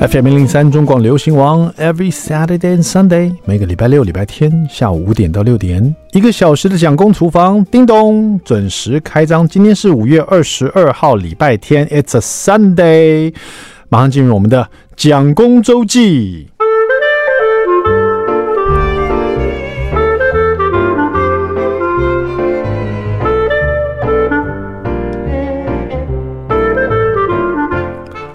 FM 零零三中广流行王，Every Saturday and Sunday，每个礼拜六、礼拜天下午五点到六点，一个小时的蒋公厨房，叮咚，准时开张。今天是五月二十二号，礼拜天，It's a Sunday，马上进入我们的蒋公周记。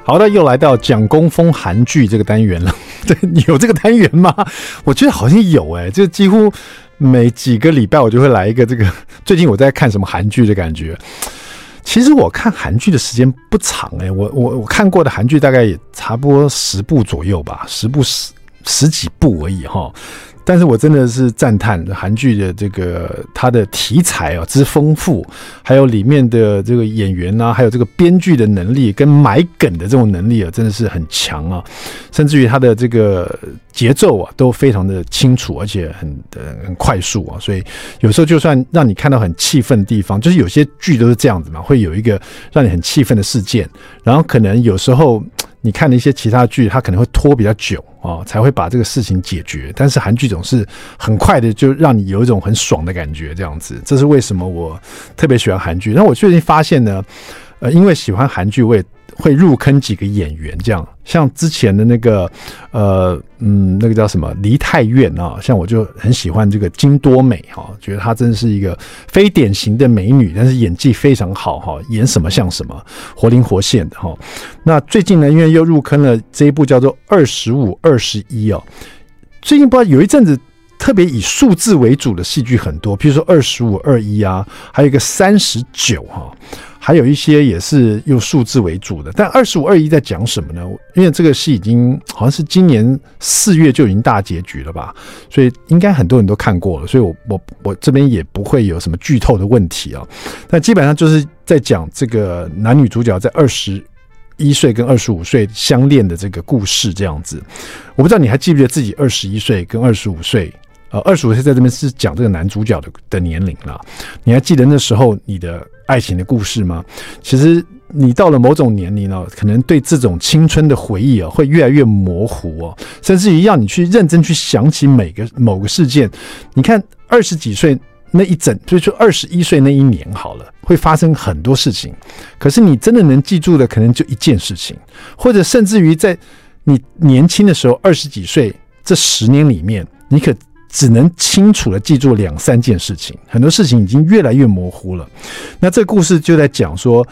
好的，又来到蒋公封韩剧这个单元了。对，有这个单元吗？我觉得好像有诶、欸，就几乎每几个礼拜我就会来一个这个。最近我在看什么韩剧的感觉？其实我看韩剧的时间不长诶、我我我看过的韩剧大概也差不多十部左右吧，十部十十几部而已哈。但是我真的是赞叹韩剧的这个它的题材啊之丰富，还有里面的这个演员啊，还有这个编剧的能力跟埋梗的这种能力啊，真的是很强啊！甚至于它的这个节奏啊都非常的清楚，而且很很快速啊。所以有时候就算让你看到很气愤的地方，就是有些剧都是这样子嘛，会有一个让你很气愤的事件，然后可能有时候。你看了一些其他剧，它可能会拖比较久啊，才会把这个事情解决。但是韩剧总是很快的，就让你有一种很爽的感觉，这样子。这是为什么我特别喜欢韩剧。那我最近发现呢，呃，因为喜欢韩剧，我也。会入坑几个演员，这样像之前的那个，呃，嗯，那个叫什么梨泰院啊，像我就很喜欢这个金多美哈，觉得她真是一个非典型的美女，但是演技非常好哈，演什么像什么，活灵活现的哈。那最近呢，因为又入坑了这一部叫做《二十五二十一》哦，最近不知道有一阵子特别以数字为主的戏剧很多，比如说《二十五二一》啊，还有一个三十九哈。还有一些也是用数字为主的，但二十五二一在讲什么呢？因为这个戏已经好像是今年四月就已经大结局了吧，所以应该很多人都看过了，所以我我我这边也不会有什么剧透的问题啊。但基本上就是在讲这个男女主角在二十一岁跟二十五岁相恋的这个故事这样子。我不知道你还记不记得自己二十一岁跟二十五岁？呃，二十五岁在这边是讲这个男主角的的年龄了。你还记得那时候你的？爱情的故事吗？其实你到了某种年龄呢，可能对这种青春的回忆啊，会越来越模糊哦，甚至于要你去认真去想起每个某个事件。你看二十几岁那一整，就是二十一岁那一年好了，会发生很多事情。可是你真的能记住的，可能就一件事情，或者甚至于在你年轻的时候，二十几岁这十年里面，你可。只能清楚地记住两三件事情，很多事情已经越来越模糊了。那这个故事就在讲说，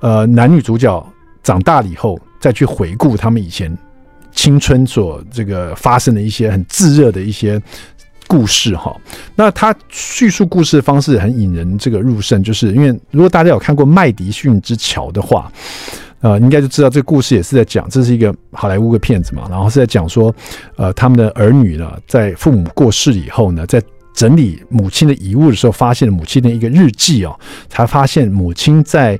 呃，男女主角长大了以后，再去回顾他们以前青春所这个发生的一些很炙热的一些故事哈。那他叙述故事的方式很引人这个入胜，就是因为如果大家有看过《麦迪逊之桥》的话。呃，应该就知道这个故事也是在讲，这是一个好莱坞的片子嘛，然后是在讲说，呃，他们的儿女呢，在父母过世以后呢，在整理母亲的遗物的时候，发现了母亲的一个日记哦，才发现母亲在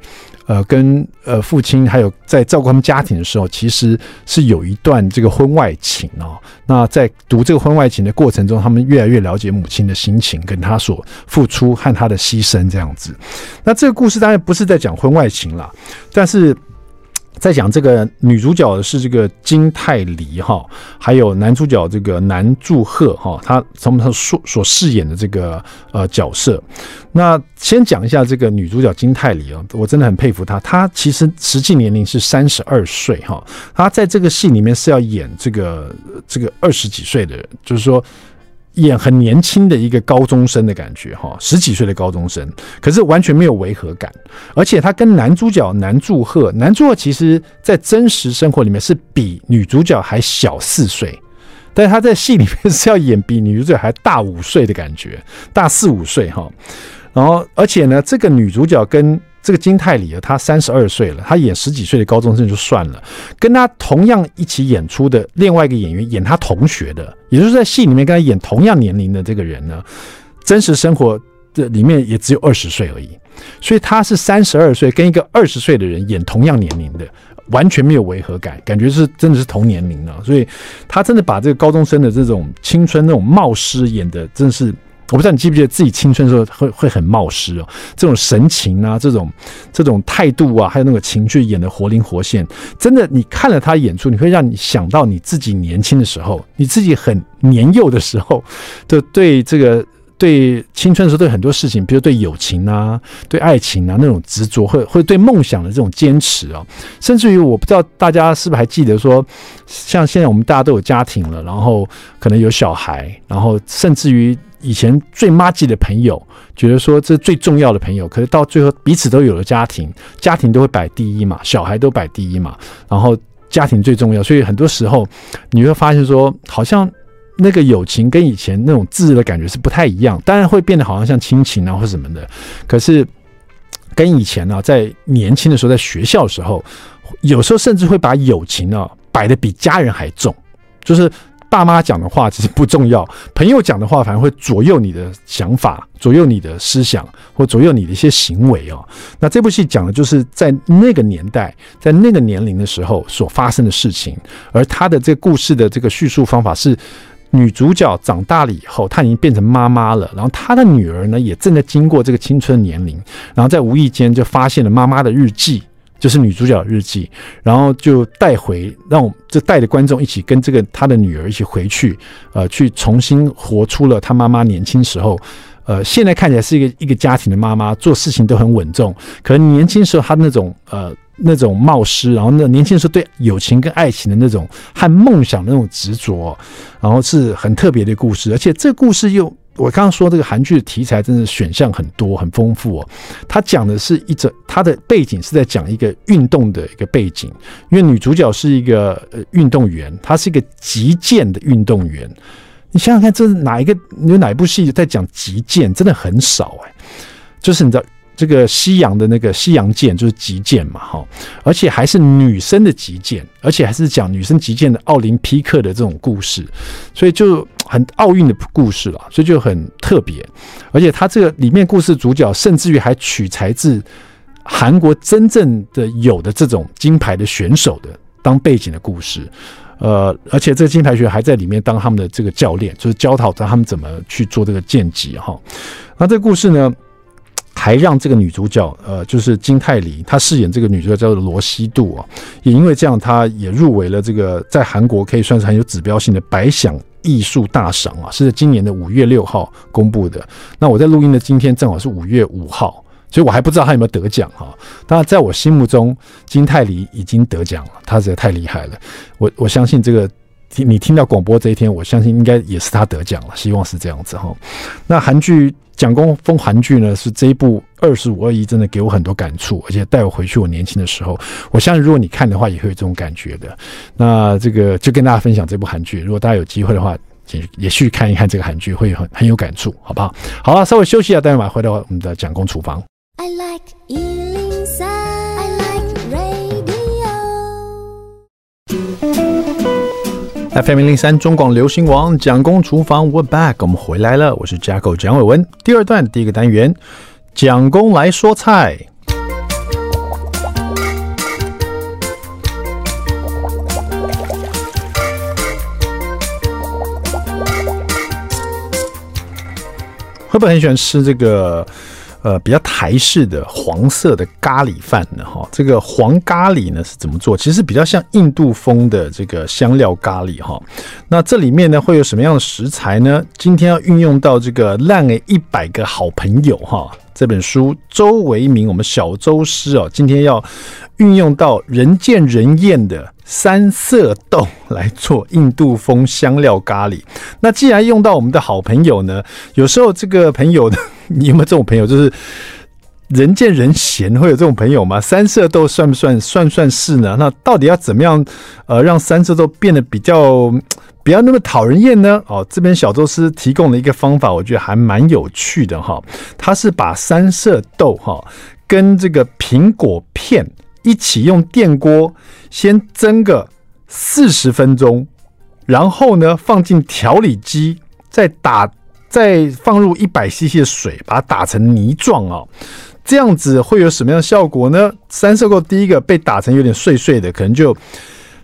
呃跟呃父亲还有在照顾他们家庭的时候，其实是有一段这个婚外情哦。那在读这个婚外情的过程中，他们越来越了解母亲的心情，跟她所付出和她的牺牲这样子。那这个故事当然不是在讲婚外情啦，但是。在讲这个女主角的是这个金泰梨哈，还有男主角这个南柱赫哈，他从他所所饰演的这个呃角色。那先讲一下这个女主角金泰梨啊，我真的很佩服她。她其实实际年龄是三十二岁哈，她在这个戏里面是要演这个这个二十几岁的人，就是说。演很年轻的一个高中生的感觉，哈，十几岁的高中生，可是完全没有违和感，而且他跟男主角南柱赫，南柱赫其实在真实生活里面是比女主角还小四岁，但是他在戏里面是要演比女主角还大五岁的感觉，大四五岁哈，然后而且呢，这个女主角跟这个金泰梨啊，他三十二岁了，他演十几岁的高中生就算了，跟他同样一起演出的另外一个演员演他同学的，也就是在戏里面跟他演同样年龄的这个人呢，真实生活的里面也只有二十岁而已，所以他是三十二岁跟一个二十岁的人演同样年龄的，完全没有违和感，感觉是真的是同年龄了，所以他真的把这个高中生的这种青春那种冒失演的真的是我不知道你记不记得自己青春的时候会会很冒失哦，这种神情啊，这种这种态度啊，还有那个情绪演得活灵活现，真的，你看了他演出，你会让你想到你自己年轻的时候，你自己很年幼的时候，就对这个。对青春的时候，对很多事情，比如对友情啊，对爱情啊那种执着，或或者对梦想的这种坚持啊，甚至于我不知道大家是不是还记得说，像现在我们大家都有家庭了，然后可能有小孩，然后甚至于以前最麻吉的朋友，觉得说这最重要的朋友，可是到最后彼此都有了家庭，家庭都会摆第一嘛，小孩都摆第一嘛，然后家庭最重要，所以很多时候你会发现说，好像。那个友情跟以前那种炙热的感觉是不太一样，当然会变得好像像亲情啊或什么的，可是跟以前呢、在年轻的时候，在学校的时候，有时候甚至会把友情啊摆得比家人还重，就是爸妈讲的话其实不重要，朋友讲的话反而会左右你的想法，左右你的思想，或左右你的一些行为哦。那这部戏讲的就是在那个年代，在那个年龄的时候所发生的事情，而他的这个故事的这个叙述方法是。女主角长大了以后，她已经变成妈妈了。然后她的女儿呢，也正在经过这个青春年龄，然后在无意间就发现了妈妈的日记，就是女主角的日记。然后就带回，让我就带着观众一起跟这个她的女儿一起回去，呃，去重新活出了她妈妈年轻时候。呃，现在看起来是一个一个家庭的妈妈，做事情都很稳重。可能年轻时候她那种呃。那种冒失，然后那年轻的时候对友情跟爱情的那种和梦想的那种执着，然后是很特别的故事。而且这故事又，我刚刚说这个韩剧的题材真的选项很多，很丰富哦。它讲的是一整，它的背景是在讲一个运动的一个背景，因为女主角是一个呃运动员，她是一个击剑的运动员。你想想看，这是哪一个有哪一部戏在讲击剑？真的很少哎，就是你知道。这个西洋的那个西洋剑就是击剑嘛，哈，而且还是女生的击剑，而且还是讲女生击剑的奥林匹克的这种故事，所以就很奥运的故事了，所以就很特别。而且它这个里面故事主角甚至于还取材自韩国真正的有的这种金牌的选手的当背景的故事，呃，而且这个金牌选手还在里面当他们的这个教练，就是教导他们怎么去做这个剑击哈。那这个故事呢，还让这个女主角，呃，就是金泰梨，她饰演这个女主角叫做罗希度啊，也因为这样，她也入围了这个在韩国可以算是很有指标性的百想艺术大赏啊，是在今年的五月六号公布的。那我在录音的今天正好是五月五号，所以我还不知道她有没有得奖哈。当然，在我心目中，金泰梨已经得奖了，她实在太厉害了。我我相信这个你听到广播这一天，我相信应该也是她得奖了，希望是这样子哈。那韩剧。蒋公风韩剧呢，是这一部二十五二一，真的给我很多感触，而且带我回去我年轻的时候。我相信如果你看的话，也会有这种感觉的。那这个就跟大家分享这部韩剧，如果大家有机会的话，也也去看一看这个韩剧，会很很有感触，好不好？好了，稍微休息一下，待会儿回到我们的蒋公厨房。I like FM 零零三中广流行王蒋公厨房，We're back，我们回来了。我是 jack 蒋伟文。第二段第一个单元，蒋公来说菜。会不会很喜欢吃这个？呃，比较台式的黄色的咖喱饭呢，哈，这个黄咖喱呢是怎么做？其实比较像印度风的这个香料咖喱，哈。那这里面呢会有什么样的食材呢？今天要运用到这个《烂诶一百个好朋友》哈这本书，周为明，我们小周师哦，今天要运用到人见人厌的三色豆来做印度风香料咖喱。那既然用到我们的好朋友呢，有时候这个朋友的。你有没有这种朋友？就是人见人嫌，会有这种朋友吗？三色豆算不算？算算是呢？那到底要怎么样？呃，让三色豆变得比较不要那么讨人厌呢？哦，这边小周师提供了一个方法，我觉得还蛮有趣的哈。他是把三色豆哈跟这个苹果片一起用电锅先蒸个四十分钟，然后呢放进调理机再打。再放入一百 CC 的水，把它打成泥状哦，这样子会有什么样的效果呢？三色豆第一个被打成有点碎碎的，可能就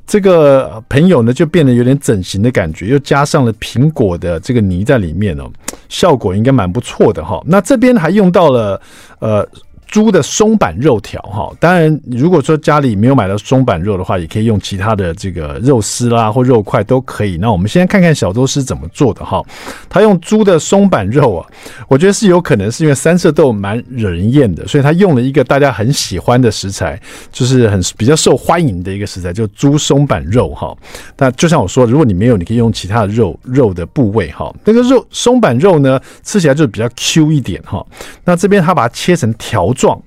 这个朋友呢就变得有点整形的感觉，又加上了苹果的这个泥在里面哦，效果应该蛮不错的哈。那这边还用到了呃。猪的松板肉条哈，当然如果说家里没有买到松板肉的话，也可以用其他的这个肉丝啦或肉块都可以。那我们先看看小周是怎么做的哈。他用猪的松板肉啊，我觉得是有可能是因为三色豆蛮惹人厌的，所以他用了一个大家很喜欢的食材，就是很比较受欢迎的一个食材，就猪松板肉哈。那就像我说，如果你没有，你可以用其他的肉肉的部位哈。那个肉松板肉呢，吃起来就比较 Q 一点哈。那这边他把它切成条状，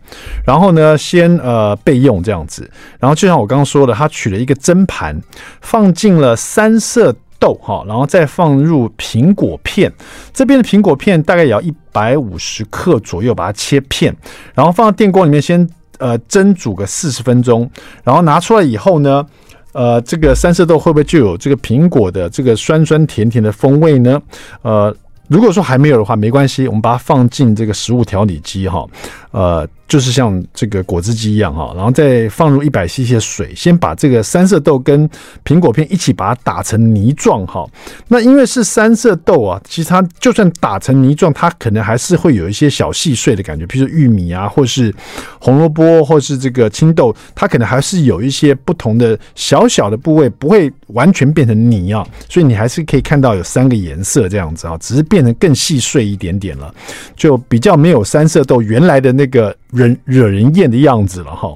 然后呢，先呃备用这样子。然后就像我刚刚说的，他取了一个蒸盘，放进了三色豆哈，然后再放入苹果片。这边的苹果片大概也要一百五十克左右，把它切片，然后放到电锅里面先呃蒸煮个四十分钟。然后拿出来以后呢，呃，这个三色豆会不会就有这个苹果的这个酸酸甜甜的风味呢？呃。如果说还没有的话，没关系，我们把它放进这个食物调理机哈，呃。就是像这个果汁机一样哈，然后再放入一百 CC 的水，先把这个三色豆跟苹果片一起把它打成泥状哈。那因为是三色豆啊，其实它就算打成泥状，它可能还是会有一些小细碎的感觉，比如玉米啊，或是红萝卜，或是这个青豆，它可能还是有一些不同的小小的部位，不会完全变成泥啊。所以你还是可以看到有三个颜色这样子啊，只是变成更细碎一点点了，就比较没有三色豆原来的那个。人惹人厌的样子了哈，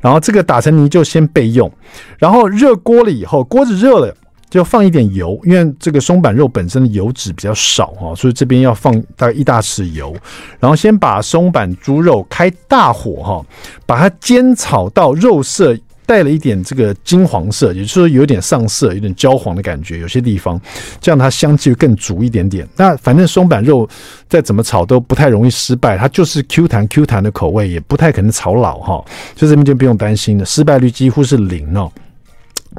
然后这个打成泥就先备用，然后热锅了以后，锅子热了就放一点油，因为这个松板肉本身的油脂比较少哈，所以这边要放大概一大匙油，然后先把松板猪肉开大火哈，把它煎炒到肉色。带了一点这个金黄色，也就是说有点上色，有点焦黄的感觉，有些地方这样它香气更足一点点。那反正松板肉再怎么炒都不太容易失败，它就是 Q 弹 Q 弹的口味，也不太可能炒老哈。就这边就不用担心了，失败率几乎是零哦。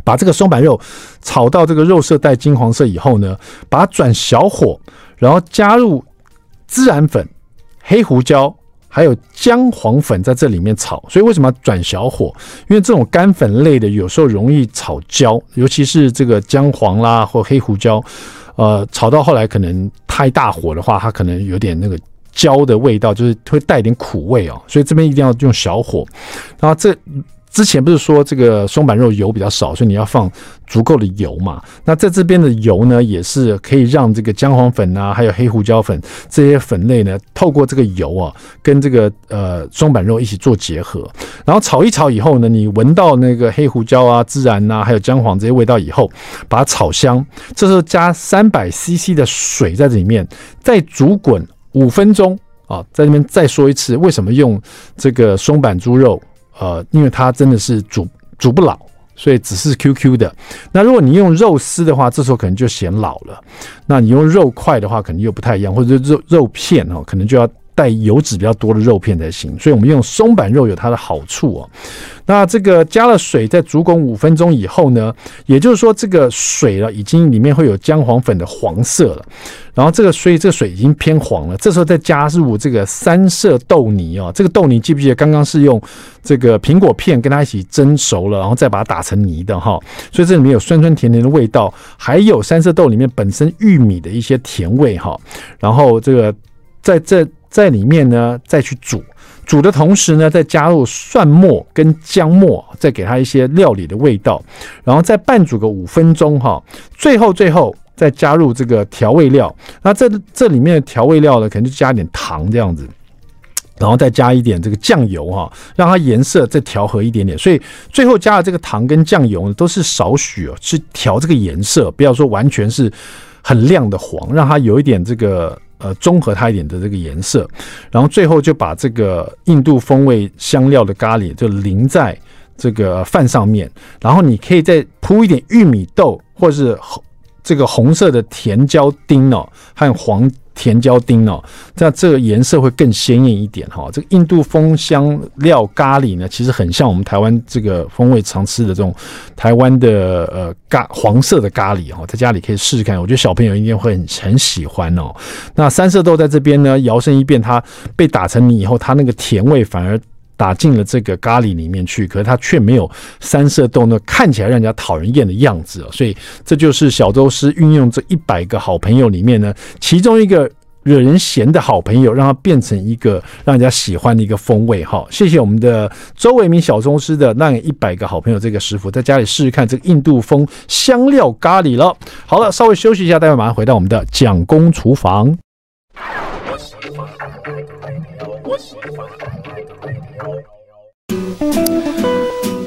把这个松板肉炒到这个肉色带金黄色以后呢，把它转小火，然后加入孜然粉、黑胡椒。还有姜黄粉在这里面炒，所以为什么要转小火？因为这种干粉类的有时候容易炒焦，尤其是这个姜黄啦或黑胡椒，呃，炒到后来可能太大火的话，它可能有点那个焦的味道，就是会带点苦味哦。所以这边一定要用小火，然后这。之前不是说这个松板肉油比较少，所以你要放足够的油嘛？那在这边的油呢，也是可以让这个姜黄粉啊，还有黑胡椒粉这些粉类呢，透过这个油啊，跟这个呃松板肉一起做结合，然后炒一炒以后呢，你闻到那个黑胡椒啊、孜然啊，还有姜黄这些味道以后，把它炒香。这时候加三百 CC 的水在这里面，再煮滚五分钟啊。在这边再说一次，为什么用这个松板猪肉？呃，因为它真的是煮煮不老，所以只是 QQ 的。那如果你用肉丝的话，这时候可能就显老了。那你用肉块的话，可能又不太一样，或者肉肉片哦，可能就要。带油脂比较多的肉片才行，所以我们用松板肉有它的好处哦。那这个加了水，在煮滚五分钟以后呢，也就是说这个水了已经里面会有姜黄粉的黄色了，然后这个所以这个水已经偏黄了，这时候再加入这个三色豆泥哦，这个豆泥记不记得刚刚是用这个苹果片跟它一起蒸熟了，然后再把它打成泥的哈，所以这里面有酸酸甜甜的味道，还有三色豆里面本身玉米的一些甜味哈，然后这个在这。在里面呢，再去煮，煮的同时呢，再加入蒜末跟姜末，再给它一些料理的味道，然后再拌煮个五分钟哈。最后最后再加入这个调味料，那这这里面的调味料呢，可能就加一点糖这样子，然后再加一点这个酱油哈，让它颜色再调和一点点。所以最后加的这个糖跟酱油呢，都是少许哦，去调这个颜色，不要说完全是很亮的黄，让它有一点这个。呃，中和它一点的这个颜色，然后最后就把这个印度风味香料的咖喱就淋在这个饭上面，然后你可以再铺一点玉米豆或者是这个红色的甜椒丁哦，和黄。甜椒丁哦，这样这个颜色会更鲜艳一点哈。这个印度风香料咖喱呢，其实很像我们台湾这个风味常吃的这种台湾的呃咖黄色的咖喱哦，在家里可以试试看，我觉得小朋友一定会很很喜欢哦。那三色豆在这边呢，摇身一变，它被打成泥以后，它那个甜味反而打进了这个咖喱里面去，可是它却没有三色豆那看起来让人家讨人厌的样子哦，所以这就是小周师运用这一百个好朋友里面呢，其中一个惹人嫌的好朋友，让它变成一个让人家喜欢的一个风味。哈，谢谢我们的周维民小宗师的那一百个好朋友这个师傅，在家里试试看这个印度风香料咖喱了。好了，稍微休息一下，待会马上回到我们的蒋公厨房。我喜欢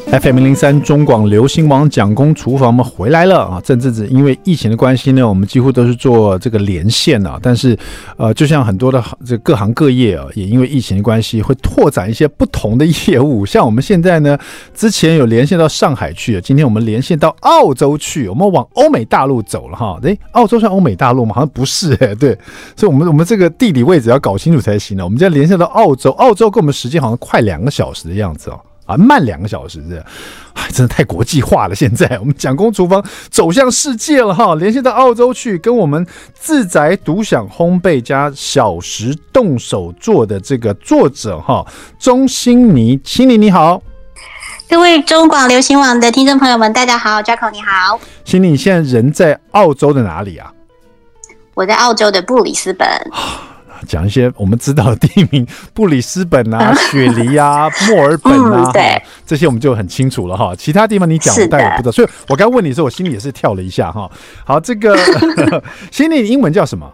FM 零零三中广流行网蒋公厨房，我们回来了啊！这阵子因为疫情的关系呢，我们几乎都是做这个连线啊。但是，呃，就像很多的这各行各业啊，也因为疫情的关系，会拓展一些不同的业务。像我们现在呢，之前有连线到上海去，今天我们连线到澳洲去，我们往欧美大陆走了哈。诶，澳洲算欧美大陆吗？好像不是哎，对，所以我们我们这个地理位置要搞清楚才行呢。我们现在连线到澳洲，澳洲跟我们时间好像快两个小时的样子哦。啊，慢两个小时是，哎，真的太国际化了。现在我们蒋公厨房走向世界了哈，连线到澳洲去，跟我们自宅独享烘焙加小时动手做的这个作者哈，钟欣妮，欣妮你好，各位中广流行网的听众朋友们，大家好，Jacko 你好，欣妮，你现在人在澳洲的哪里啊？我在澳洲的布里斯本。讲一些我们知道的地名，布里斯本啊、雪梨啊、墨尔本啊，嗯、对，这些我们就很清楚了哈。其他地方你讲我大概不知道，所以我刚问你的时候，我心里也是跳了一下哈。好，这个欣 妮，你英文叫什么？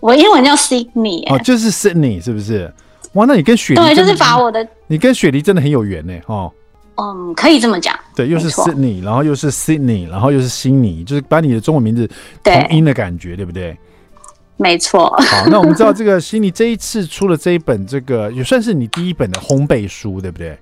我英文叫 Sydney 哦，就是 Sydney 是不是？哇，那你跟雪梨对，就是把我的，你跟雪梨真的很有缘呢哦。嗯，可以这么讲。对，又是 Sydney，然后又是 Sydney，然后又是悉尼，就是把你的中文名字同音的感觉，对，对不对？没错，好，那我们知道这个悉尼这一次出了这一本，这个也算是你第一本的烘焙书，对不对？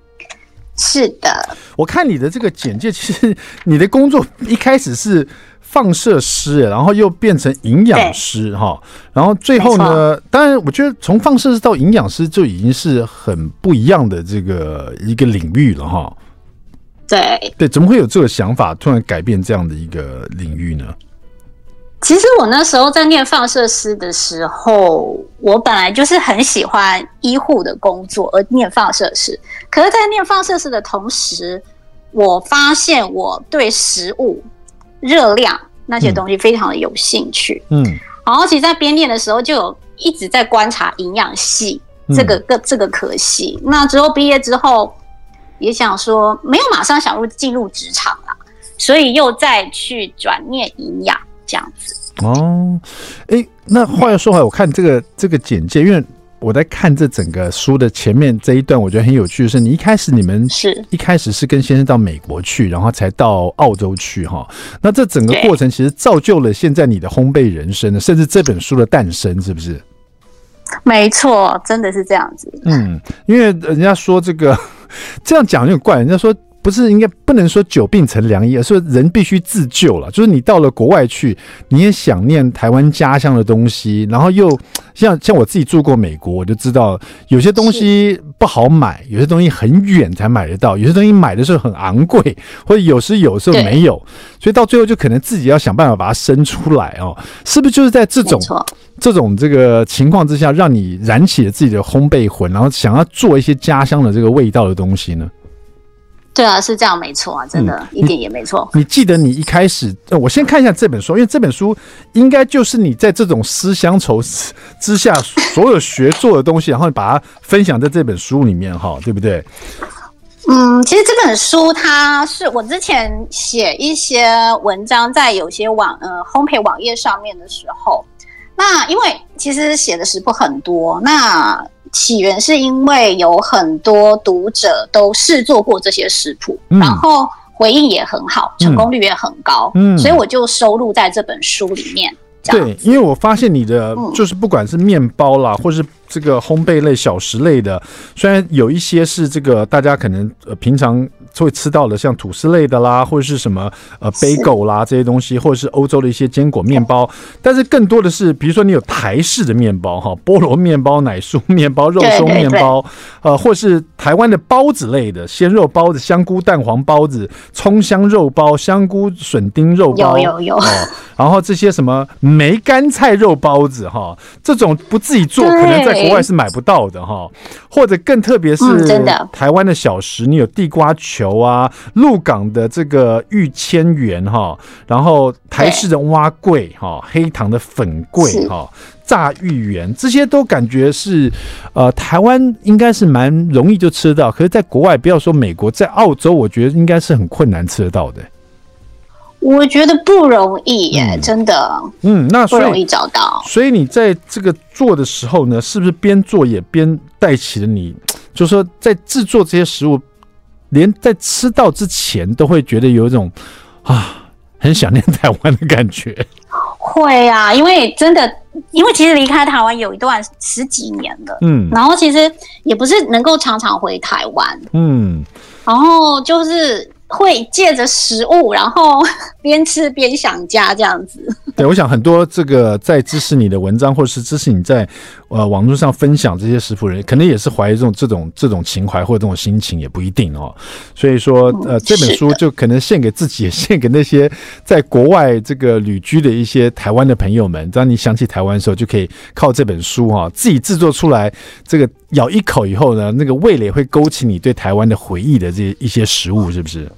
是的，我看你的这个简介，其实你的工作一开始是放射师，然后又变成营养师哈，然后最后呢，当然我觉得从放射师到营养师就已经是很不一样的这个一个领域了哈。对对，怎么会有这个想法，突然改变这样的一个领域呢？其实我那时候在念放射师的时候，我本来就是很喜欢医护的工作而念放射师。可是，在念放射师的同时，我发现我对食物、热量那些东西非常的有兴趣。嗯，然后其实，在边念的时候，就有一直在观察营养系这个个这个科系。那之后毕业之后，也想说没有马上想入进入职场啦，所以又再去转念营养。这样子哦，哎、欸，那话又说回来，我看这个这个简介，因为我在看这整个书的前面这一段，我觉得很有趣的是，你一开始你们是一开始是跟先生到美国去，然后才到澳洲去哈。那这整个过程其实造就了现在你的烘焙人生的，甚至这本书的诞生，是不是？没错，真的是这样子。嗯，因为人家说这个 这样讲有点怪，人家说。不是应该不能说久病成良医，而是说人必须自救了。就是你到了国外去，你也想念台湾家乡的东西，然后又像像我自己住过美国，我就知道有些东西不好买，有些东西很远才买得到，有些东西买的时候很昂贵，或者有时有时候没有，所以到最后就可能自己要想办法把它生出来哦。是不是就是在这种这种这个情况之下，让你燃起了自己的烘焙魂，然后想要做一些家乡的这个味道的东西呢？对啊，是这样，没错啊，真的，嗯、一点也没错。你记得你一开始，我先看一下这本书，因为这本书应该就是你在这种思乡愁之下所有学做的东西，然后把它分享在这本书里面，哈，对不对？嗯，其实这本书它是我之前写一些文章在有些网呃烘焙网页上面的时候，那因为其实写的食谱很多，那。起源是因为有很多读者都试做过这些食谱，嗯、然后回应也很好，成功率也很高，嗯，所以我就收录在这本书里面。对，因为我发现你的就是不管是面包啦，嗯、或是这个烘焙类、小食类的，虽然有一些是这个大家可能呃平常会吃到的，像吐司类的啦，或者是什么呃，bagel 啦这些东西，或者是欧洲的一些坚果面包。但是更多的是，比如说你有台式的面包哈，菠萝面包、奶酥面包、肉松面包，呃，或是台湾的包子类的，鲜肉包子、香菇蛋黄包子、葱香肉包、香菇笋丁肉包，有有有。然后这些什么梅干菜肉包子哈，这种不自己做，可能在国外是买不到的哈。或者更特别是台湾的小食，你有地瓜球啊，鹿港的这个玉千元哈，然后台式的蛙柜哈，黑糖的粉柜哈，炸芋圆，这些都感觉是呃台湾应该是蛮容易就吃到，可是在国外不要说美国，在澳洲我觉得应该是很困难吃得到的。我觉得不容易耶，嗯、真的。嗯，那不容易找到。所以你在这个做的时候呢，是不是边做也边带起了你？就是说，在制作这些食物，连在吃到之前都会觉得有一种啊，很想念台湾的感觉。会啊，因为真的，因为其实离开台湾有一段十几年了，嗯，然后其实也不是能够常常回台湾，嗯，然后就是。会借着食物，然后 边吃边想家这样子。对，我想很多这个在支持你的文章，或者是支持你在呃网络上分享这些食谱人，可能也是怀疑这种这种这种情怀或者这种心情，也不一定哦。所以说，呃，这本书就可能献给自己，也献给那些在国外这个旅居的一些台湾的朋友们。当你想起台湾的时候，就可以靠这本书哈，自己制作出来，这个咬一口以后呢，那个味蕾会勾起你对台湾的回忆的这一些食物，是不是？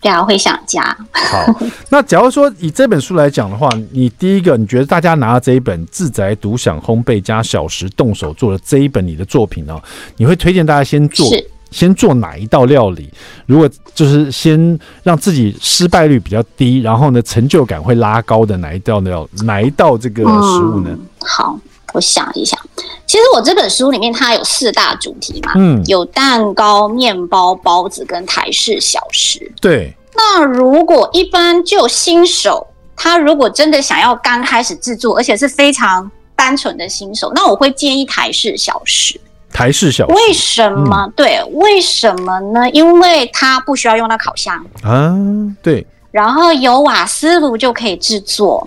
对啊，会想家。好，那假如说以这本书来讲的话，你第一个，你觉得大家拿到这一本自宅独享烘焙加小食动手做的这一本你的作品呢，你会推荐大家先做先做哪一道料理？如果就是先让自己失败率比较低，然后呢成就感会拉高的哪一道料哪一道这个食物呢？嗯，好。我想一想，其实我这本书里面它有四大主题嘛，嗯，有蛋糕、面包、包子跟台式小食。对。那如果一般就新手，他如果真的想要刚开始制作，而且是非常单纯的新手，那我会建议台式小食。台式小食。为什么？嗯、对，为什么呢？因为它不需要用到烤箱啊，对。然后有瓦斯炉就可以制作。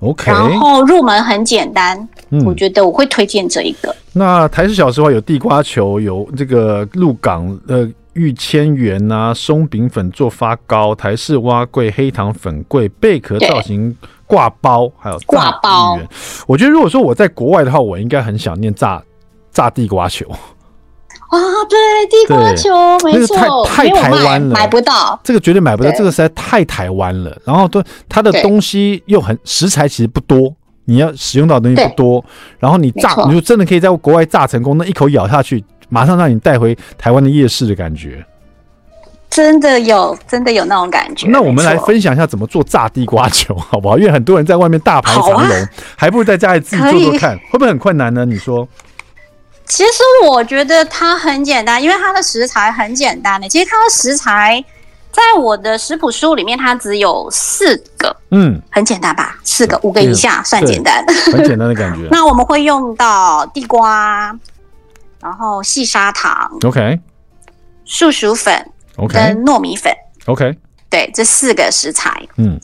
OK，然后入门很简单，嗯，我觉得我会推荐这一个。那台式小吃的话，有地瓜球，有这个鹿港呃玉千元啊，松饼粉做发糕，台式蛙桂，黑糖粉桂，贝壳造型挂包，还有挂包。我觉得如果说我在国外的话，我应该很想念炸炸地瓜球。啊，对，地瓜球没错，太太台湾了，买不到，这个绝对买不到，这个实在太台湾了。然后，对它的东西又很食材其实不多，你要使用到的东西不多。然后你炸，你就真的可以在国外炸成功，那一口咬下去，马上让你带回台湾的夜市的感觉。真的有，真的有那种感觉。那我们来分享一下怎么做炸地瓜球，好不好？因为很多人在外面大排长龙，还不如在家里自己做做看，会不会很困难呢？你说？其实我觉得它很简单，因为它的食材很简单的。其实它的食材在我的食谱书里面，它只有四个，嗯，很简单吧？四个、五个以下算简单，很简单的感觉。那我们会用到地瓜，然后细砂糖，OK，树薯粉，OK，跟糯米粉，OK，对，这四个食材，嗯。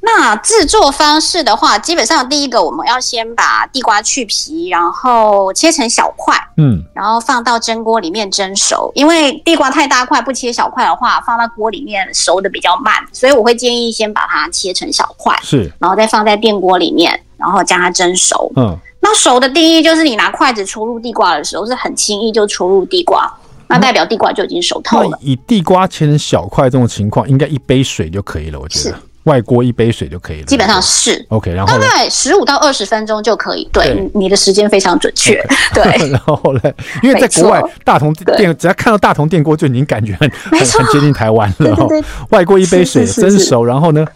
那制作方式的话，基本上第一个我们要先把地瓜去皮，然后切成小块，嗯，然后放到蒸锅里面蒸熟。因为地瓜太大块，不切小块的话，放到锅里面熟的比较慢，所以我会建议先把它切成小块，是，然后再放在电锅里面，然后将它蒸熟。嗯，那熟的定义就是你拿筷子戳入地瓜的时候，是很轻易就戳入地瓜，那代表地瓜就已经熟透了。以地瓜切成小块这种情况，应该一杯水就可以了，我觉得。外锅一杯水就可以了，基本上是 OK。然后大概十五到二十分钟就可以。对，你的时间非常准确。Okay. 对，然后呢，因为在国外大同电，只要看到大同电锅就已经感觉很 很很接近台湾了。对对对，外锅一杯水蒸熟，然后呢，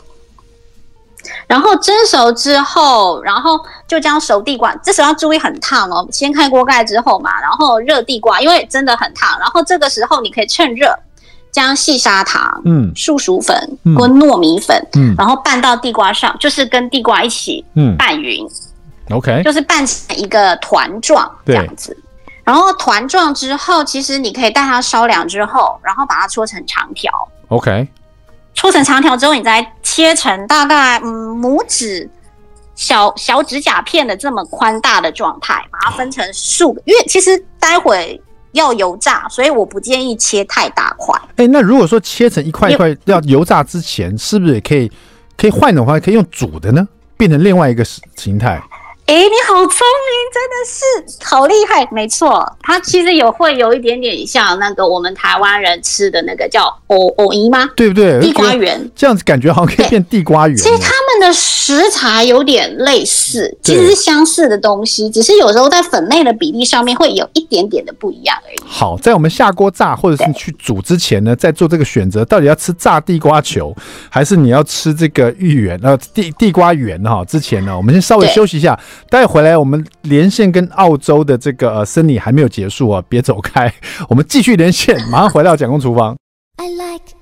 然后蒸熟之后，然后就将熟地瓜，这时候要注意很烫哦。掀开锅盖之后嘛，然后热地瓜，因为真的很烫。然后这个时候你可以趁热。将细砂糖、嗯，树薯粉跟糯米粉，嗯，然后拌到地瓜上，就是跟地瓜一起，嗯，拌匀，OK，就是拌成一个团状这样子。然然后团状之后，其实你可以待它稍凉之后，然后把它搓成长条。OK，搓成长条之后，你再切成大概嗯拇指小小指甲片的这么宽大的状态，把它分成数个。因为其实待会要油炸，所以我不建议切太大块。哎，那如果说切成一块一块要油炸之前，是不是也可以可以换的话，可以用煮的呢？变成另外一个形态。哎，你好聪明，真的是好厉害！没错，它其实有会有一点点像那个我们台湾人吃的那个叫藕藕姨吗？对不对？地瓜圆这样子感觉好像可以变地瓜圆。其实他们的食材有点类似，其实是相似的东西，只是有时候在粉类的比例上面会有一点点的不一样而已。好，在我们下锅炸或者是去煮之前呢，在做这个选择，到底要吃炸地瓜球，还是你要吃这个芋圆？呃，地地瓜圆哈？之前呢，我们先稍微休息一下。待会回来，我们连线跟澳洲的这个呃森理还没有结束啊，别走开，我们继续连线，马上回到蒋公厨房。I like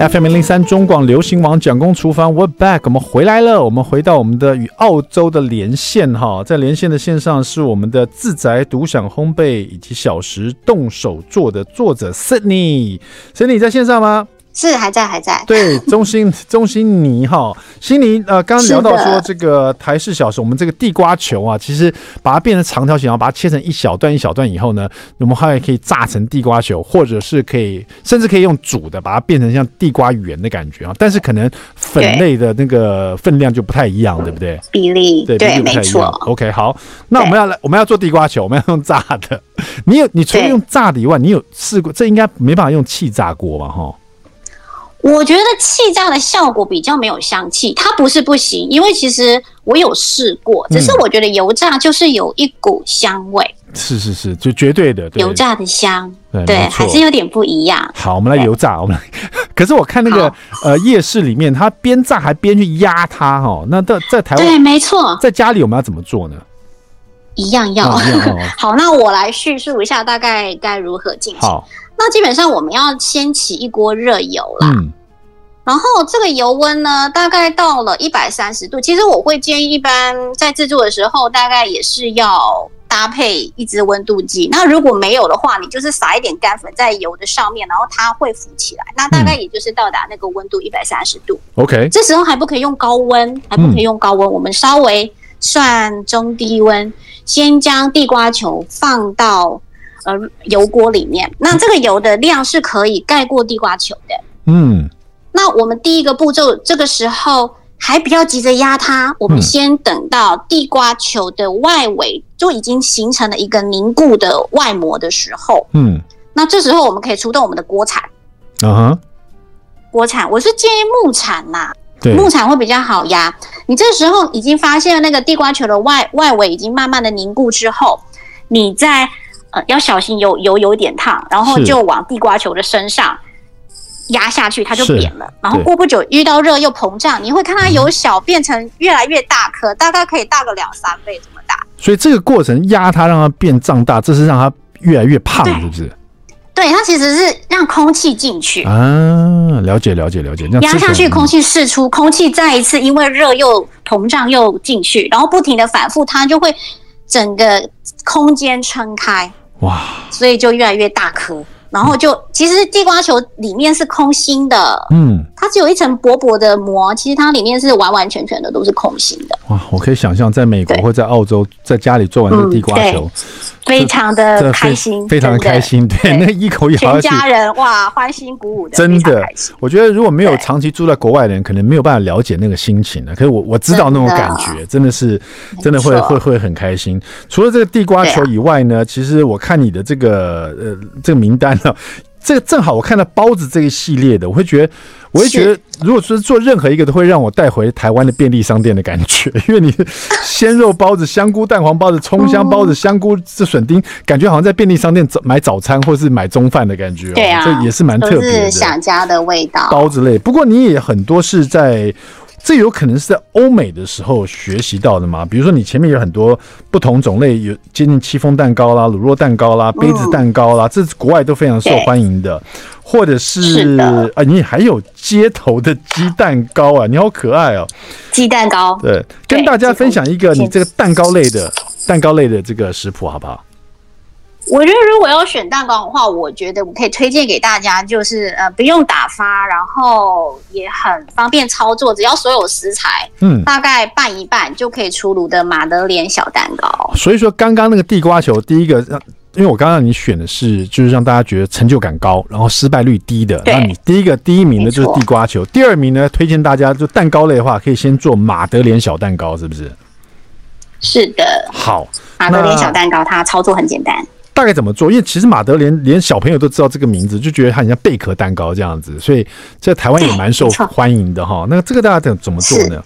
FM 零零三中广流行网蒋公厨房，We're back，我们回来了，我们回到我们的与澳洲的连线哈，在连线的线上是我们的自宅独享烘焙以及小时动手做的作者 Sydney，Sydney 在线上吗？是还在还在对，钟欣钟欣妮哈，欣妮呃，刚刚聊到说这个台式小食，我们这个地瓜球啊，其实把它变成长条形，然后把它切成一小段一小段以后呢，我们还可以炸成地瓜球，或者是可以甚至可以用煮的，把它变成像地瓜圆的感觉啊。但是可能粉类的那个分量就不太一样，对不对？比例对，比例不太一样。OK，好，那我们要来，我们要做地瓜球，我们要用炸的。你有你除了用炸的以外，你有试过？这应该没办法用气炸锅吧？哈。我觉得气炸的效果比较没有香气，它不是不行，因为其实我有试过，只是我觉得油炸就是有一股香味。嗯、是是是，就绝对的对油炸的香，对，对还是有点不一样。好，我们来油炸，我们来。可是我看那个呃夜市里面，它边炸还边去压它哈。那在在台湾，对，没错，在家里我们要怎么做呢？一样要。好，那我来叙述一下大概该如何进行。好。那基本上我们要先起一锅热油啦，嗯，然后这个油温呢，大概到了一百三十度。其实我会建议，一般在制作的时候，大概也是要搭配一支温度计。那如果没有的话，你就是撒一点干粉在油的上面，然后它会浮起来。那大概也就是到达那个温度一百三十度。OK，这时候还不可以用高温，还不可以用高温，我们稍微算中低温，先将地瓜球放到。呃，油锅里面，那这个油的量是可以盖过地瓜球的。嗯，那我们第一个步骤，这个时候还不要急着压它，我们先等到地瓜球的外围就已经形成了一个凝固的外膜的时候，嗯，那这时候我们可以出动我们的锅铲。啊哈，锅铲，我是建议木铲呐，对，木铲会比较好压。你这时候已经发现了那个地瓜球的外外围已经慢慢的凝固之后，你在呃，要小心油油有点烫，然后就往地瓜球的身上压下去，它就扁了。然后过不久遇到热又膨胀，你会看它由小变成越来越大颗，大概可以大个两三倍这么大。所以这个过程压它让它变胀大，这是让它越来越胖，是不是？对，它其实是让空气进去啊。了解了解了解，压下去空气释出，空气再一次因为热又膨胀又进去，然后不停的反复，它就会整个空间撑开。哇，所以就越来越大颗，然后就其实地瓜球里面是空心的，嗯，它只有一层薄薄的膜，其实它里面是完完全全的都是空心的。哇，我可以想象在美国或在澳洲，在家里做完这个地瓜球。嗯非常的开心，非常的开心。对，那一口一咬下去，全家人哇，欢欣鼓舞的。真的，我觉得如果没有长期住在国外的人，可能没有办法了解那个心情的。可是我我知道那种感觉，真的是真的会会会很开心。除了这个地瓜球以外呢，其实我看你的这个呃这个名单呢。这个正好我看到包子这个系列的，我会觉得，我会觉得，如果说做任何一个，都会让我带回台湾的便利商店的感觉，因为你鲜肉包子、香菇蛋黄包子、葱香包子、香菇这笋丁，感觉好像在便利商店早买早餐或是买中饭的感觉。对啊，这也是蛮特别的。想家的味道。包子类，不过你也很多是在这有可能是在欧美的时候学习到的吗？比如说你前面有很多不同种类，有接近戚风蛋糕啦、乳酪蛋糕啦、杯子蛋糕啦，嗯、这是国外都非常受欢迎的。或者是，是啊，你还有街头的鸡蛋糕啊，你好可爱哦！鸡蛋糕，对，跟大家分享一个你这个蛋糕类的蛋糕类的这个食谱好不好？我觉得如果要选蛋糕的话，我觉得我可以推荐给大家，就是呃不用打发，然后也很方便操作，只要所有食材嗯大概拌一拌就可以出炉的马德莲小蛋糕。所以说，刚刚那个地瓜球，第一个让。因为我刚刚你选的是，就是让大家觉得成就感高，然后失败率低的。那你第一个第一名的，就是地瓜球，第二名呢，推荐大家就蛋糕类的话，可以先做马德莲小蛋糕，是不是？是的。好，马德莲小蛋糕它操作很简单。大概怎么做？因为其实马德莲连小朋友都知道这个名字，就觉得它很像贝壳蛋糕这样子，所以在台湾也蛮受欢迎的哈。那这个大家怎怎么做呢？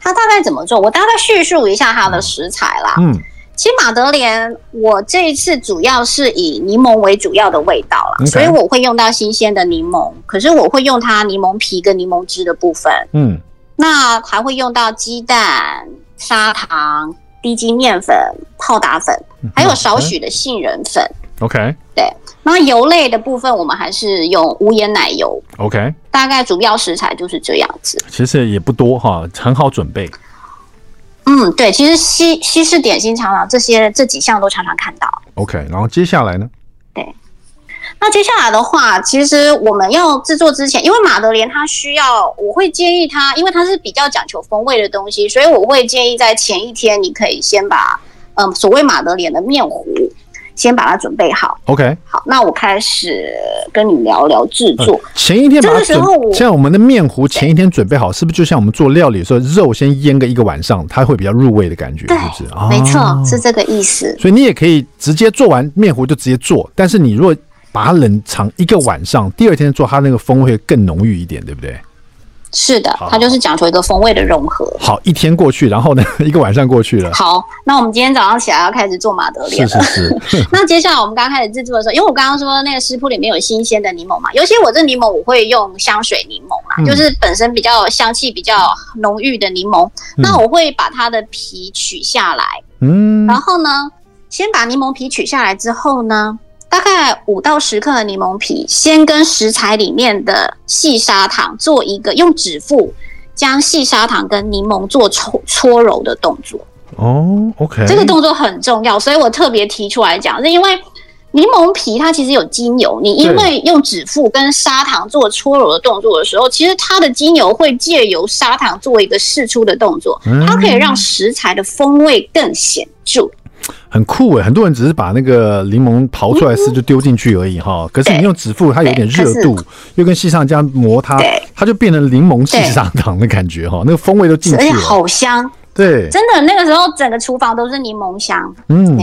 它大概怎么做？我大概叙述一下它的食材啦。嗯。其实马德莲，我这一次主要是以柠檬为主要的味道啦.所以我会用到新鲜的柠檬，可是我会用它柠檬皮跟柠檬汁的部分。嗯，那还会用到鸡蛋、砂糖、低筋面粉、泡打粉，还有少许的杏仁粉。OK，对。那油类的部分，我们还是用无盐奶油。OK，大概主要食材就是这样子。其实也不多哈，很好准备。嗯，对，其实西西式点心常常这些这几项都常常看到。OK，然后接下来呢？对，那接下来的话，其实我们要制作之前，因为马德莲它需要，我会建议它，因为它是比较讲求风味的东西，所以我会建议在前一天，你可以先把，嗯，所谓马德莲的面糊。先把它准备好，OK。好，那我开始跟你聊聊制作。呃、前一天把它准，这个时候我像我们的面糊前一天准备好，是不是就像我们做料理的时候，肉先腌个一个晚上，它会比较入味的感觉，对是不是？没错，哦、是这个意思。所以你也可以直接做完面糊就直接做，但是你如果把它冷藏一个晚上，第二天做，它那个风味会更浓郁一点，对不对？是的，它就是讲求一个风味的融合。好，一天过去，然后呢，一个晚上过去了。好，那我们今天早上起来要开始做马德莲了。是是是。那接下来我们刚开始制作的时候，因为我刚刚说那个食谱里面有新鲜的柠檬嘛，尤其我这柠檬我会用香水柠檬嘛，嗯、就是本身比较香气比较浓郁的柠檬。嗯、那我会把它的皮取下来，嗯，然后呢，先把柠檬皮取下来之后呢。大概五到十克的柠檬皮，先跟食材里面的细砂糖做一个用指腹将细砂糖跟柠檬做搓搓揉的动作。哦，OK，这个动作很重要，所以我特别提出来讲，是因为柠檬皮它其实有精油，你因为用指腹跟砂糖做搓揉的动作的时候，其实它的精油会借由砂糖做一个释出的动作，它可以让食材的风味更显著。很酷诶，很多人只是把那个柠檬刨出来丝就丢进去而已哈。可是你用指腹，它有点热度，又跟细砂糖磨它，它就变成柠檬细砂糖的感觉哈。那个风味都进去了，好香。对，真的那个时候整个厨房都是柠檬香。嗯。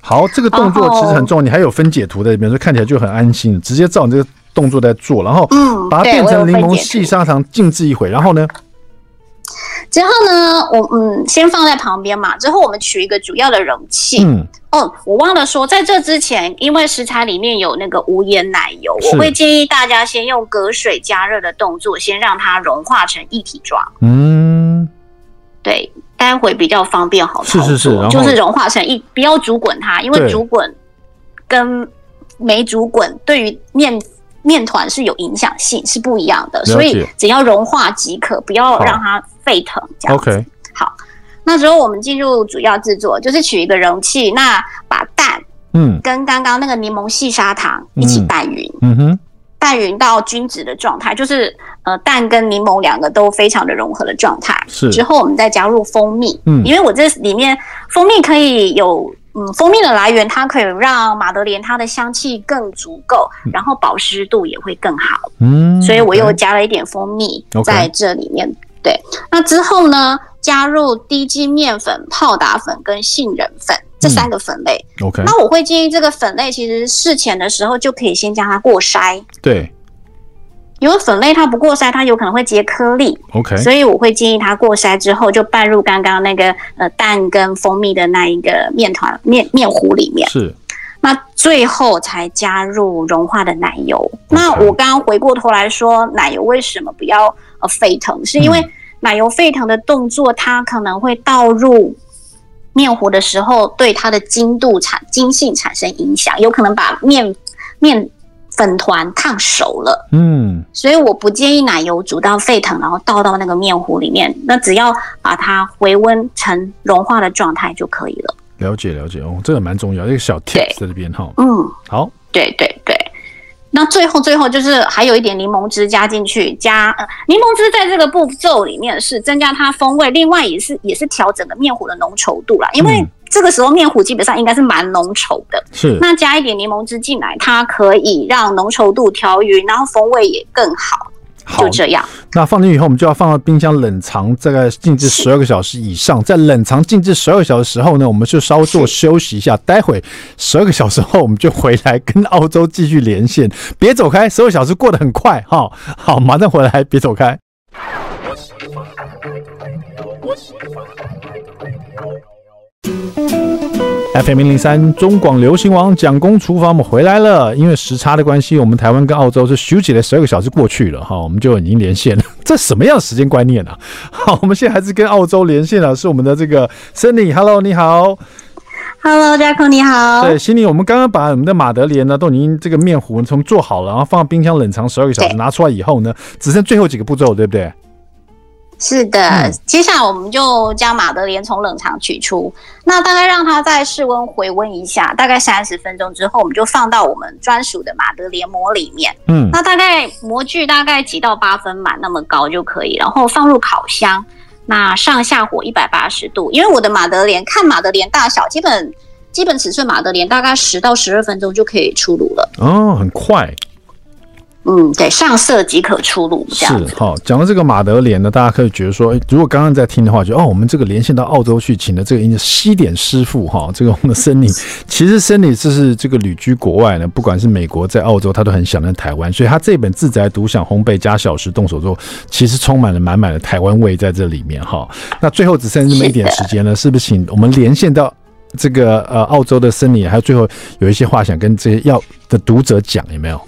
好，这个动作其实很重要。你还有分解图在里面，所以看起来就很安心，直接照你这个动作在做，然后嗯，把它变成柠檬细砂糖静置一会，然后呢？之后呢，我嗯先放在旁边嘛。之后我们取一个主要的容器。嗯，哦，我忘了说，在这之前，因为食材里面有那个无盐奶油，我会建议大家先用隔水加热的动作，先让它融化成一体状。嗯，对，待会比较方便好操作。是是是，就是融化成一，不要煮滚它，因为煮滚跟没煮滚对于面面团是有影响性，是不一样的。所以只要融化即可，不要让它。沸腾这样子，Okay. 好，那时候我们进入主要制作，就是取一个容器，那把蛋，嗯，跟刚刚那个柠檬细砂糖一起拌匀，嗯哼，拌匀到均质的状态，就是呃蛋跟柠檬两个都非常的融合的状态。是，之后我们再加入蜂蜜，嗯，因为我这里面蜂蜜可以有，嗯，蜂蜜的来源它可以让马德莲它的香气更足够，然后保湿度也会更好，嗯，所以我又加了一点蜂蜜在这里面。对，那之后呢，加入低筋面粉、泡打粉跟杏仁粉这三个粉类。嗯、OK，那我会建议这个粉类其实事前的时候就可以先将它过筛。对，因为粉类它不过筛，它有可能会结颗粒。OK，所以我会建议它过筛之后就拌入刚刚那个呃蛋跟蜂蜜的那一个面团面面糊里面。是。那最后才加入融化的奶油。那我刚刚回过头来说，奶油为什么不要呃沸腾？是因为奶油沸腾的动作，它可能会倒入面糊的时候，对它的精度产筋性产生影响，有可能把面面粉团烫熟了。嗯，所以我不建议奶油煮到沸腾，然后倒到那个面糊里面。那只要把它回温成融化的状态就可以了。了解了解哦，这个蛮重要，一个小 tips 在这边哈。嗯，好，对对对。那最后最后就是还有一点柠檬汁加进去，加呃柠檬汁在这个步骤里面是增加它风味，另外也是也是调整了面糊的浓稠度啦。因为这个时候面糊基本上应该是蛮浓稠的，是。那加一点柠檬汁进来，它可以让浓稠度调匀，然后风味也更好。好，就这样。那放进去以后，我们就要放到冰箱冷藏，大概静置十二个小时以上。在冷藏静置十二个小时时候呢，我们就稍作休息一下。待会十二个小时后，我们就回来跟澳洲继续连线。别走开，十二小时过得很快哈。好，马上回来，别走开。FM 零零三中广流行王蒋公厨房，我们回来了。因为时差的关系，我们台湾跟澳洲是休息了十二个小时过去了哈，我们就已经连线了。这什么样时间观念啊？好，我们现在还是跟澳洲连线了，是我们的这个 Cindy，Hello，你好，Hello，贾孔你好。对，Cindy，我们刚刚把我们的马德莲呢都已经这个面糊从做好了，然后放到冰箱冷藏十二个小时，拿出来以后呢，只剩最后几个步骤，对不对？是的，接下来我们就将马德莲从冷藏取出，那大概让它在室温回温一下，大概三十分钟之后，我们就放到我们专属的马德莲模里面。嗯，那大概模具大概几到八分满那么高就可以，然后放入烤箱，那上下火一百八十度。因为我的马德莲看马德莲大小，基本基本尺寸马德莲大概十到十二分钟就可以出炉了。哦，很快。嗯，对，上色即可出炉，这样。是，好，讲到这个马德莲呢，大家可以觉得说，如果刚刚在听的话，就哦，我们这个连线到澳洲去，请的这个西点师傅哈，这个我们的森尼，其实森尼这是这个旅居国外呢，不管是美国在澳洲，他都很想念台湾，所以他这本自宅独享烘焙加小时动手做，其实充满了满满的台湾味在这里面哈。那最后只剩这么一点时间了，是不是请我们连线到这个呃澳洲的森尼，还有最后有一些话想跟这些要的读者讲，有没有？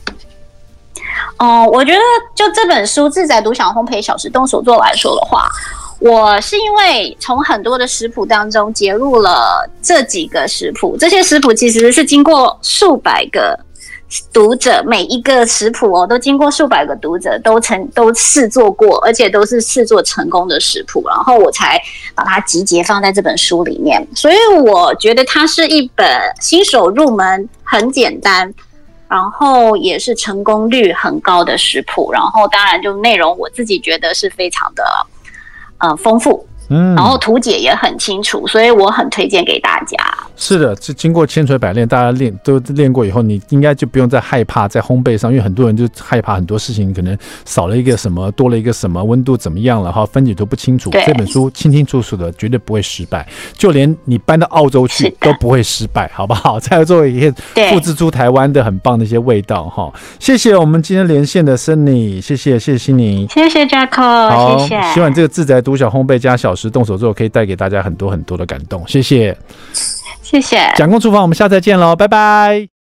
哦、我觉得就这本书《自在独享烘焙小时动手做》来说的话，我是因为从很多的食谱当中截入了这几个食谱，这些食谱其实是经过数百个读者，每一个食谱哦都经过数百个读者都曾都试做过，而且都是试做成功的食谱，然后我才把它集结放在这本书里面。所以我觉得它是一本新手入门很简单。然后也是成功率很高的食谱，然后当然就内容我自己觉得是非常的呃丰富。嗯，然后图解也很清楚，所以我很推荐给大家。是的，这经过千锤百炼，大家练都练过以后，你应该就不用再害怕在烘焙上，因为很多人就害怕很多事情可能少了一个什么，多了一个什么，温度怎么样了哈，分解都不清楚。这本书清清楚楚的，绝对不会失败，就连你搬到澳洲去都不会失败，好不好？再做一些复制出台湾的很棒的一些味道哈。谢谢我们今天连线的 Sunny，谢谢谢谢心宁，谢谢 Jacko，好，谢谢。希望这个自宅独小烘焙加小时动手做可以带给大家很多很多的感动，谢谢，谢谢。蒋公厨房，我们下次再见喽，拜拜。